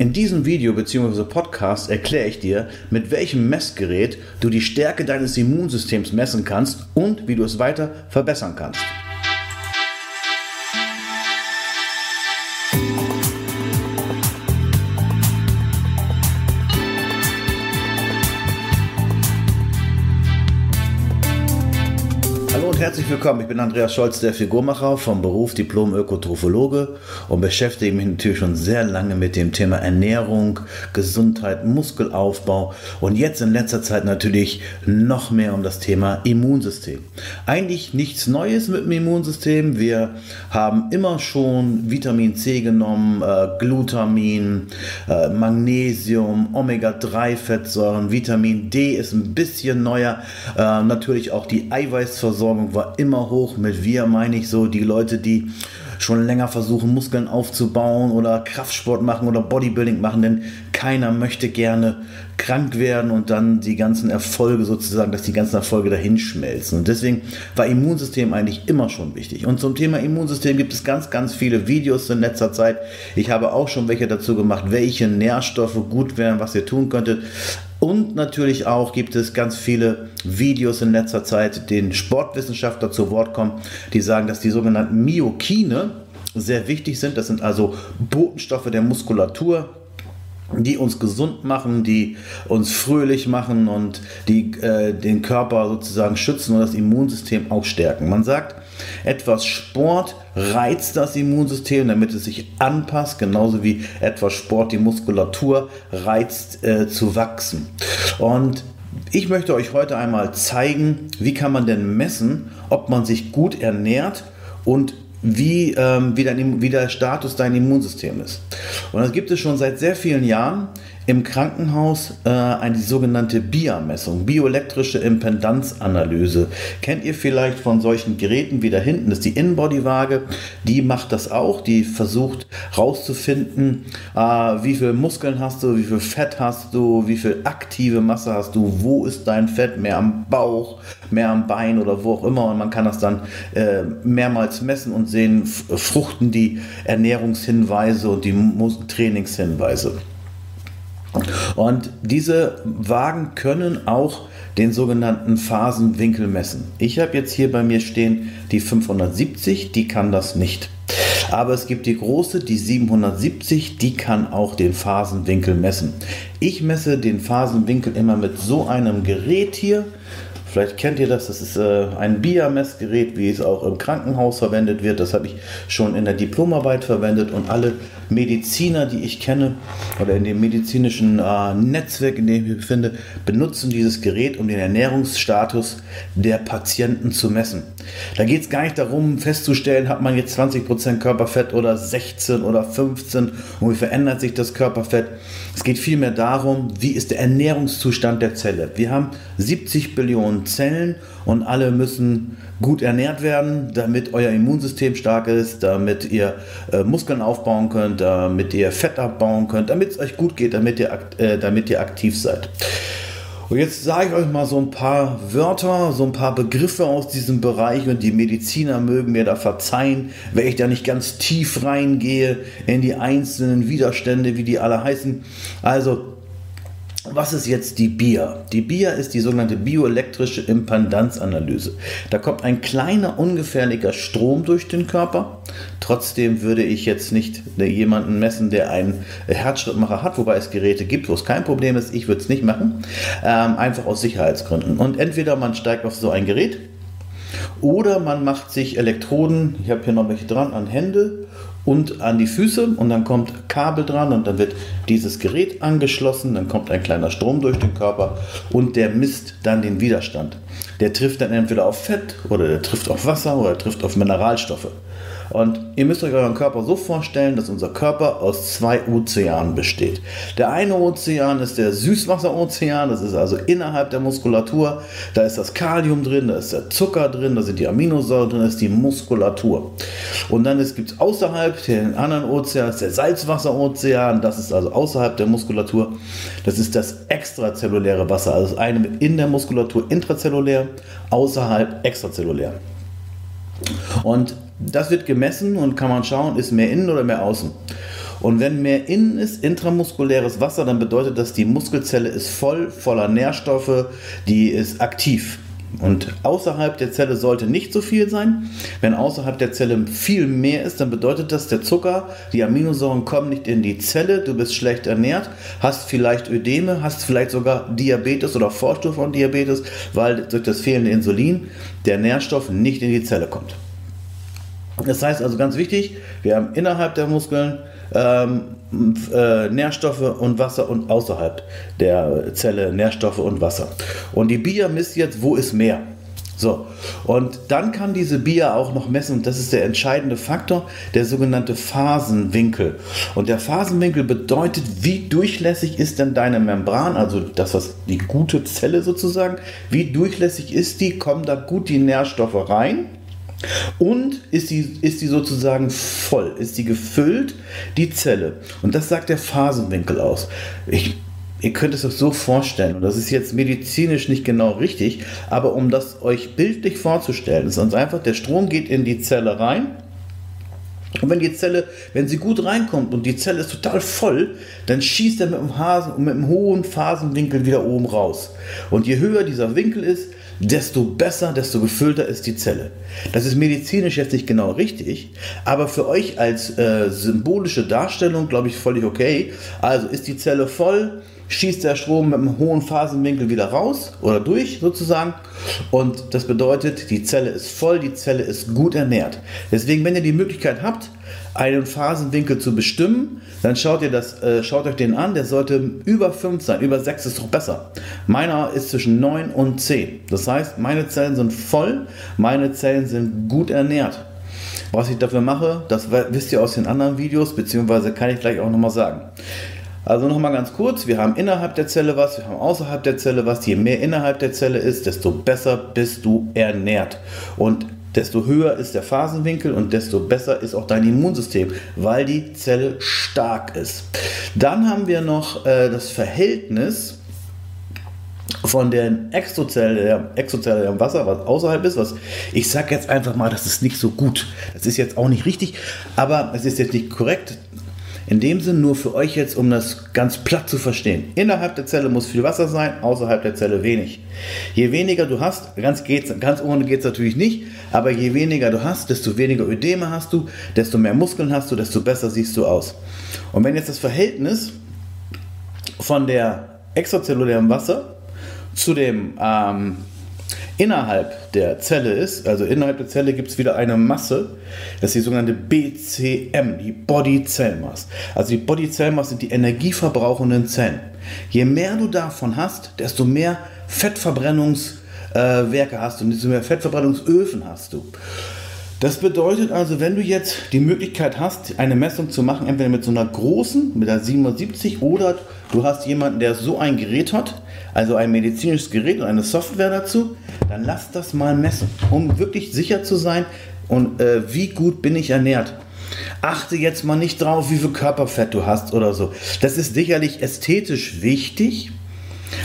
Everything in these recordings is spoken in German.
In diesem Video bzw. Podcast erkläre ich dir, mit welchem Messgerät du die Stärke deines Immunsystems messen kannst und wie du es weiter verbessern kannst. Herzlich willkommen. Ich bin Andreas Scholz, der Figurmacher vom Beruf Diplom-Ökotrophologe und beschäftige mich natürlich schon sehr lange mit dem Thema Ernährung, Gesundheit, Muskelaufbau und jetzt in letzter Zeit natürlich noch mehr um das Thema Immunsystem. Eigentlich nichts Neues mit dem Immunsystem. Wir haben immer schon Vitamin C genommen, äh, Glutamin, äh, Magnesium, Omega-3-Fettsäuren, Vitamin D ist ein bisschen neuer. Äh, natürlich auch die Eiweißversorgung war immer hoch. Mit wir meine ich so die Leute, die schon länger versuchen, Muskeln aufzubauen oder Kraftsport machen oder Bodybuilding machen, denn keiner möchte gerne krank werden und dann die ganzen Erfolge sozusagen, dass die ganzen Erfolge dahin schmelzen. Und deswegen war Immunsystem eigentlich immer schon wichtig. Und zum Thema Immunsystem gibt es ganz, ganz viele Videos in letzter Zeit. Ich habe auch schon welche dazu gemacht, welche Nährstoffe gut wären, was ihr tun könntet. Und natürlich auch gibt es ganz viele Videos in letzter Zeit, denen Sportwissenschaftler zu Wort kommen, die sagen, dass die sogenannten Myokine sehr wichtig sind. Das sind also Botenstoffe der Muskulatur, die uns gesund machen, die uns fröhlich machen und die äh, den Körper sozusagen schützen und das Immunsystem auch stärken. Man sagt, etwas Sport reizt das Immunsystem, damit es sich anpasst, genauso wie etwas Sport die Muskulatur reizt äh, zu wachsen. Und ich möchte euch heute einmal zeigen, wie kann man denn messen, ob man sich gut ernährt und wie, ähm, wie, dein, wie der Status dein Immunsystem ist. Und das gibt es schon seit sehr vielen Jahren im Krankenhaus äh, eine sogenannte BIA-Messung, bioelektrische Impedanzanalyse. Kennt ihr vielleicht von solchen Geräten wie da hinten, das ist die In-Body-Waage, die macht das auch, die versucht rauszufinden, äh, wie viel Muskeln hast du, wie viel Fett hast du, wie viel aktive Masse hast du, wo ist dein Fett, mehr am Bauch, mehr am Bein oder wo auch immer und man kann das dann äh, mehrmals messen und sehen, fruchten die Ernährungshinweise und die Trainingshinweise. Und diese Wagen können auch den sogenannten Phasenwinkel messen. Ich habe jetzt hier bei mir stehen die 570, die kann das nicht. Aber es gibt die große, die 770, die kann auch den Phasenwinkel messen. Ich messe den Phasenwinkel immer mit so einem Gerät hier. Vielleicht kennt ihr das, das ist äh, ein BIA-Messgerät, wie es auch im Krankenhaus verwendet wird. Das habe ich schon in der Diplomarbeit verwendet und alle Mediziner, die ich kenne oder in dem medizinischen äh, Netzwerk, in dem ich mich befinde, benutzen dieses Gerät, um den Ernährungsstatus der Patienten zu messen. Da geht es gar nicht darum, festzustellen, hat man jetzt 20% Körperfett oder 16 oder 15 und wie verändert sich das Körperfett. Es geht vielmehr darum, wie ist der Ernährungszustand der Zelle. Wir haben 70 Billionen Zellen und alle müssen gut ernährt werden, damit euer Immunsystem stark ist, damit ihr äh, Muskeln aufbauen könnt, damit ihr Fett abbauen könnt, damit es euch gut geht, damit ihr, äh, damit ihr aktiv seid. Und jetzt sage ich euch mal so ein paar Wörter, so ein paar Begriffe aus diesem Bereich und die Mediziner mögen mir da verzeihen, wenn ich da nicht ganz tief reingehe in die einzelnen Widerstände, wie die alle heißen. Also was ist jetzt die BIA? Die BIA ist die sogenannte bioelektrische Impedanzanalyse. Da kommt ein kleiner ungefährlicher Strom durch den Körper. Trotzdem würde ich jetzt nicht jemanden messen, der einen Herzschrittmacher hat, wobei es Geräte gibt, wo es kein Problem ist. Ich würde es nicht machen, ähm, einfach aus Sicherheitsgründen. Und entweder man steigt auf so ein Gerät oder man macht sich Elektroden, ich habe hier noch welche dran, an Hände und an die Füße und dann kommt Kabel dran und dann wird dieses Gerät angeschlossen, dann kommt ein kleiner Strom durch den Körper und der misst dann den Widerstand. Der trifft dann entweder auf Fett oder der trifft auf Wasser oder der trifft auf Mineralstoffe. Und ihr müsst euch euren Körper so vorstellen, dass unser Körper aus zwei Ozeanen besteht. Der eine Ozean ist der Süßwasserozean, das ist also innerhalb der Muskulatur. Da ist das Kalium drin, da ist der Zucker drin, da sind die Aminosäuren drin, da ist die Muskulatur. Und dann gibt es außerhalb den anderen Ozean, ist der Salzwasserozean, das ist also außerhalb der Muskulatur. Das ist das extrazelluläre Wasser, also das eine in der Muskulatur intrazellulär, außerhalb extrazellulär. Und das wird gemessen und kann man schauen, ist mehr innen oder mehr außen. Und wenn mehr innen ist, intramuskuläres Wasser, dann bedeutet das, die Muskelzelle ist voll, voller Nährstoffe, die ist aktiv. Und außerhalb der Zelle sollte nicht so viel sein. Wenn außerhalb der Zelle viel mehr ist, dann bedeutet das, der Zucker, die Aminosäuren kommen nicht in die Zelle, du bist schlecht ernährt, hast vielleicht Ödeme, hast vielleicht sogar Diabetes oder Vorstufe von Diabetes, weil durch das fehlende Insulin der Nährstoff nicht in die Zelle kommt. Das heißt also ganz wichtig, wir haben innerhalb der Muskeln ähm, äh, Nährstoffe und Wasser und außerhalb der Zelle Nährstoffe und Wasser. Und die BIA misst jetzt, wo ist mehr. So, und dann kann diese BIA auch noch messen, und das ist der entscheidende Faktor, der sogenannte Phasenwinkel. Und der Phasenwinkel bedeutet, wie durchlässig ist denn deine Membran, also das, was die gute Zelle sozusagen, wie durchlässig ist die, kommen da gut die Nährstoffe rein und ist die, ist die sozusagen voll, ist die gefüllt, die Zelle. Und das sagt der Phasenwinkel aus. Ich, ihr könnt es euch so vorstellen, und das ist jetzt medizinisch nicht genau richtig, aber um das euch bildlich vorzustellen, ist uns einfach, der Strom geht in die Zelle rein. Und wenn die Zelle, wenn sie gut reinkommt und die Zelle ist total voll, dann schießt er mit dem, Hasen, mit dem hohen Phasenwinkel wieder oben raus. Und je höher dieser Winkel ist, desto besser, desto gefüllter ist die Zelle. Das ist medizinisch jetzt nicht genau richtig, aber für euch als äh, symbolische Darstellung, glaube ich, völlig okay. Also ist die Zelle voll, schießt der Strom mit einem hohen Phasenwinkel wieder raus oder durch sozusagen. Und das bedeutet, die Zelle ist voll, die Zelle ist gut ernährt. Deswegen, wenn ihr die Möglichkeit habt, einen Phasenwinkel zu bestimmen, dann schaut ihr das, äh, schaut euch den an, der sollte über 5 sein, über 6 ist doch besser. Meiner ist zwischen 9 und 10. Das heißt, meine Zellen sind voll, meine Zellen sind gut ernährt. Was ich dafür mache, das wisst ihr aus den anderen Videos, beziehungsweise kann ich gleich auch nochmal sagen. Also nochmal ganz kurz, wir haben innerhalb der Zelle was, wir haben außerhalb der Zelle was. Je mehr innerhalb der Zelle ist, desto besser bist du ernährt. Und desto höher ist der Phasenwinkel und desto besser ist auch dein Immunsystem, weil die Zelle stark ist. Dann haben wir noch äh, das Verhältnis von der Exozelle, der Exozelle im Wasser, was außerhalb ist, was ich sage jetzt einfach mal, das ist nicht so gut. Das ist jetzt auch nicht richtig, aber es ist jetzt nicht korrekt. In dem Sinn nur für euch jetzt, um das ganz platt zu verstehen. Innerhalb der Zelle muss viel Wasser sein, außerhalb der Zelle wenig. Je weniger du hast, ganz, geht's, ganz ohne geht es natürlich nicht, aber je weniger du hast, desto weniger Ödeme hast du, desto mehr Muskeln hast du, desto besser siehst du aus. Und wenn jetzt das Verhältnis von der extrazellulären Wasser zu dem ähm, innerhalb der Zelle ist, also innerhalb der Zelle gibt es wieder eine Masse, das ist die sogenannte BCM, die Body Cell Mass. Also die Body Cell Mass sind die energieverbrauchenden Zellen. Je mehr du davon hast, desto mehr Fettverbrennungswerke äh, hast du, desto mehr Fettverbrennungsöfen hast du. Das bedeutet also, wenn du jetzt die Möglichkeit hast, eine Messung zu machen, entweder mit so einer großen, mit der 77 oder du hast jemanden, der so ein Gerät hat, also ein medizinisches Gerät und eine Software dazu, dann lass das mal messen, um wirklich sicher zu sein und äh, wie gut bin ich ernährt. Achte jetzt mal nicht drauf, wie viel Körperfett du hast oder so. Das ist sicherlich ästhetisch wichtig,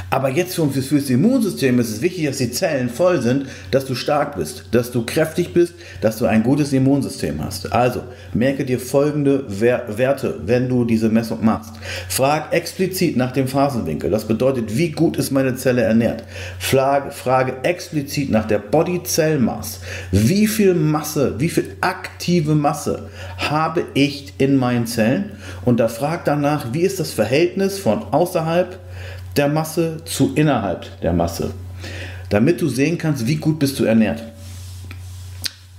aber jetzt für, das Immunsystem ist es wichtig, dass die Zellen voll sind, dass du stark bist, dass du kräftig bist, dass du ein gutes Immunsystem hast. Also merke dir folgende Werte, wenn du diese Messung machst. Frag explizit nach dem Phasenwinkel. Das bedeutet, wie gut ist meine Zelle ernährt. Frage, frage explizit nach der Body Cell Mass. Wie viel Masse, wie viel aktive Masse habe ich in meinen Zellen? Und da frag danach, wie ist das Verhältnis von außerhalb der Masse zu innerhalb der Masse, damit du sehen kannst, wie gut bist du ernährt.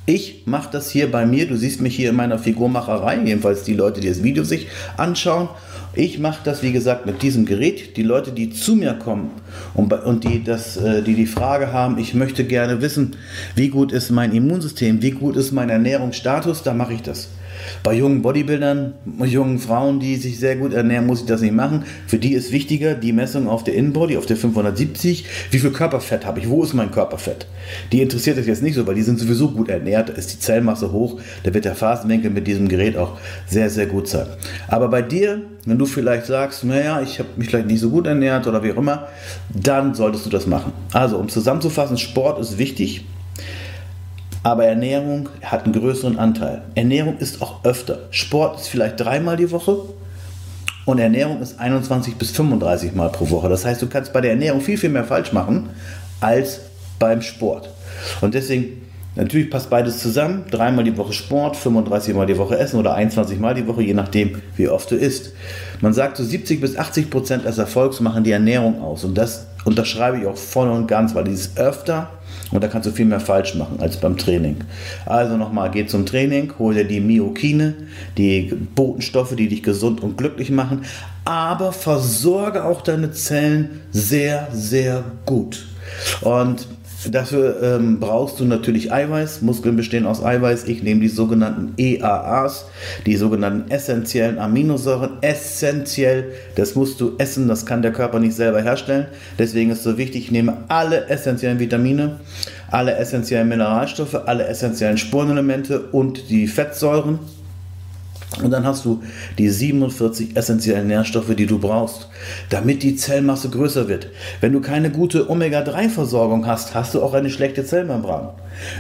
Ich mache das hier bei mir, du siehst mich hier in meiner Figurmacherei, jedenfalls die Leute, die das Video sich anschauen. Ich mache das, wie gesagt, mit diesem Gerät. Die Leute, die zu mir kommen und, und die, das, äh, die die Frage haben, ich möchte gerne wissen, wie gut ist mein Immunsystem, wie gut ist mein Ernährungsstatus, da mache ich das. Bei jungen Bodybuildern, jungen Frauen, die sich sehr gut ernähren, muss ich das nicht machen. Für die ist wichtiger die Messung auf der Innenbody, auf der 570. Wie viel Körperfett habe ich? Wo ist mein Körperfett? Die interessiert das jetzt nicht so, weil die sind sowieso gut ernährt. Ist die Zellmasse hoch. Da wird der Phasenwinkel mit diesem Gerät auch sehr, sehr gut sein. Aber bei dir, wenn du vielleicht sagst, naja, ich habe mich vielleicht nicht so gut ernährt oder wie auch immer, dann solltest du das machen. Also, um zusammenzufassen, Sport ist wichtig. Aber Ernährung hat einen größeren Anteil. Ernährung ist auch öfter. Sport ist vielleicht dreimal die Woche und Ernährung ist 21 bis 35 Mal pro Woche. Das heißt, du kannst bei der Ernährung viel, viel mehr falsch machen als beim Sport. Und deswegen, natürlich passt beides zusammen. Dreimal die Woche Sport, 35 Mal die Woche Essen oder 21 Mal die Woche, je nachdem, wie oft du isst. Man sagt, so 70 bis 80 Prozent des Erfolgs machen die Ernährung aus. Und das unterschreibe ich auch voll und ganz, weil dieses öfter und da kannst du viel mehr falsch machen als beim Training. Also nochmal, geh zum Training, hol dir die Myokine, die Botenstoffe, die dich gesund und glücklich machen, aber versorge auch deine Zellen sehr, sehr gut. Und Dafür ähm, brauchst du natürlich Eiweiß. Muskeln bestehen aus Eiweiß. Ich nehme die sogenannten EAAs, die sogenannten essentiellen Aminosäuren. Essentiell, das musst du essen, das kann der Körper nicht selber herstellen. Deswegen ist es so wichtig, ich nehme alle essentiellen Vitamine, alle essentiellen Mineralstoffe, alle essentiellen Spurenelemente und die Fettsäuren und dann hast du die 47 essentiellen Nährstoffe, die du brauchst, damit die Zellmasse größer wird. Wenn du keine gute Omega-3-Versorgung hast, hast du auch eine schlechte Zellmembran.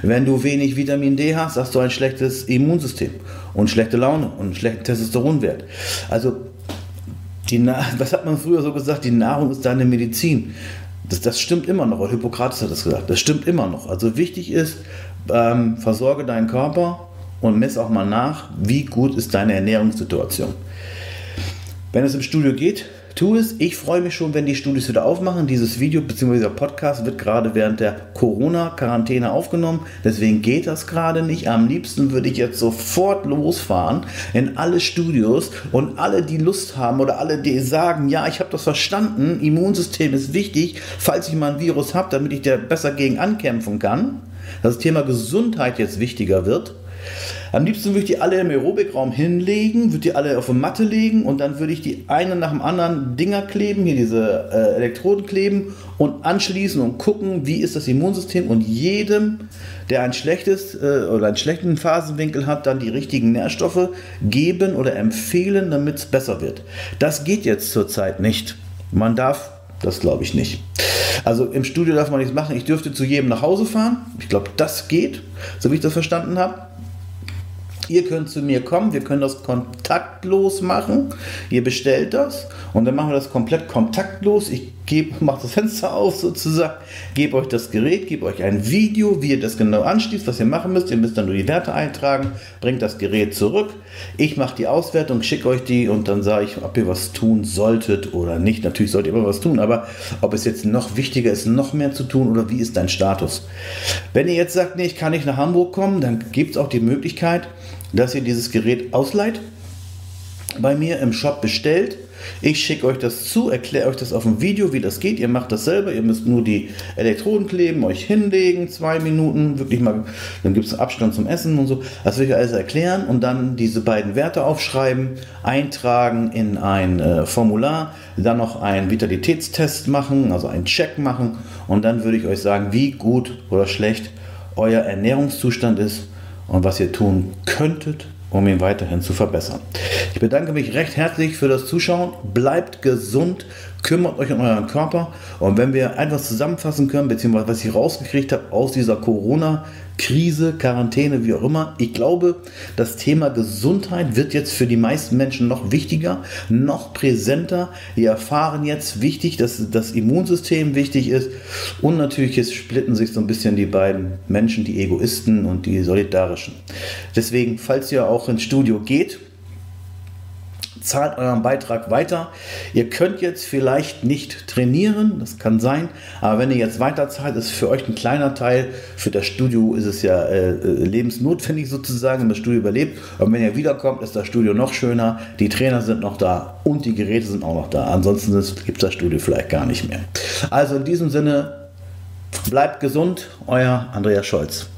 Wenn du wenig Vitamin D hast, hast du ein schlechtes Immunsystem und schlechte Laune und einen schlechten Testosteronwert. Also, was hat man früher so gesagt? Die Nahrung ist deine Medizin. Das, das stimmt immer noch. Hippokrates hat das gesagt. Das stimmt immer noch. Also wichtig ist, ähm, versorge deinen Körper und mess auch mal nach, wie gut ist deine Ernährungssituation. Wenn es im Studio geht, tu es. Ich freue mich schon, wenn die Studios wieder aufmachen. Dieses Video bzw. dieser Podcast wird gerade während der Corona-Quarantäne aufgenommen. Deswegen geht das gerade nicht. Am liebsten würde ich jetzt sofort losfahren in alle Studios und alle, die Lust haben oder alle, die sagen, ja, ich habe das verstanden, Immunsystem ist wichtig, falls ich mal ein Virus habe, damit ich da besser gegen ankämpfen kann. Das Thema Gesundheit jetzt wichtiger wird am liebsten würde ich die alle im Aerobikraum hinlegen, würde die alle auf eine Matte legen und dann würde ich die einen nach dem anderen Dinger kleben, hier diese äh, Elektroden kleben und anschließen und gucken, wie ist das Immunsystem und jedem, der ein schlechtes äh, oder einen schlechten Phasenwinkel hat, dann die richtigen Nährstoffe geben oder empfehlen, damit es besser wird. Das geht jetzt zurzeit nicht. Man darf das glaube ich nicht. Also im Studio darf man nichts machen. Ich dürfte zu jedem nach Hause fahren. Ich glaube, das geht, so wie ich das verstanden habe. Ihr könnt zu mir kommen, wir können das kontaktlos machen. Ihr bestellt das und dann machen wir das komplett kontaktlos. Ich mache das Fenster auf sozusagen, gebe euch das Gerät, gebe euch ein Video, wie ihr das genau anschließt, was ihr machen müsst. Ihr müsst dann nur die Werte eintragen, bringt das Gerät zurück. Ich mache die Auswertung, schicke euch die und dann sage ich, ob ihr was tun solltet oder nicht. Natürlich solltet ihr immer was tun, aber ob es jetzt noch wichtiger ist, noch mehr zu tun oder wie ist dein Status? Wenn ihr jetzt sagt, nee, ich kann nicht nach Hamburg kommen, dann gibt es auch die Möglichkeit, dass ihr dieses Gerät ausleiht, bei mir im Shop bestellt. Ich schicke euch das zu, erkläre euch das auf dem Video, wie das geht. Ihr macht das selber, ihr müsst nur die Elektroden kleben, euch hinlegen, zwei Minuten, wirklich mal, dann gibt es Abstand zum Essen und so. Das will ich alles erklären und dann diese beiden Werte aufschreiben, eintragen in ein äh, Formular, dann noch einen Vitalitätstest machen, also einen Check machen und dann würde ich euch sagen, wie gut oder schlecht euer Ernährungszustand ist und was ihr tun könntet, um ihn weiterhin zu verbessern. Ich bedanke mich recht herzlich für das Zuschauen. Bleibt gesund, kümmert euch um euren Körper. Und wenn wir einfach zusammenfassen können, beziehungsweise was ich rausgekriegt habe aus dieser Corona-Krise, Quarantäne, wie auch immer, ich glaube, das Thema Gesundheit wird jetzt für die meisten Menschen noch wichtiger, noch präsenter. Wir erfahren jetzt wichtig, dass das Immunsystem wichtig ist. Und natürlich jetzt splitten sich so ein bisschen die beiden Menschen, die Egoisten und die Solidarischen. Deswegen, falls ihr auch ins Studio geht, zahlt euren Beitrag weiter. Ihr könnt jetzt vielleicht nicht trainieren, das kann sein, aber wenn ihr jetzt weiter zahlt, ist für euch ein kleiner Teil. Für das Studio ist es ja äh, äh lebensnotwendig sozusagen, wenn das Studio überlebt. Und wenn ihr wiederkommt, ist das Studio noch schöner. Die Trainer sind noch da und die Geräte sind auch noch da. Ansonsten gibt es das Studio vielleicht gar nicht mehr. Also in diesem Sinne, bleibt gesund, euer Andreas Scholz.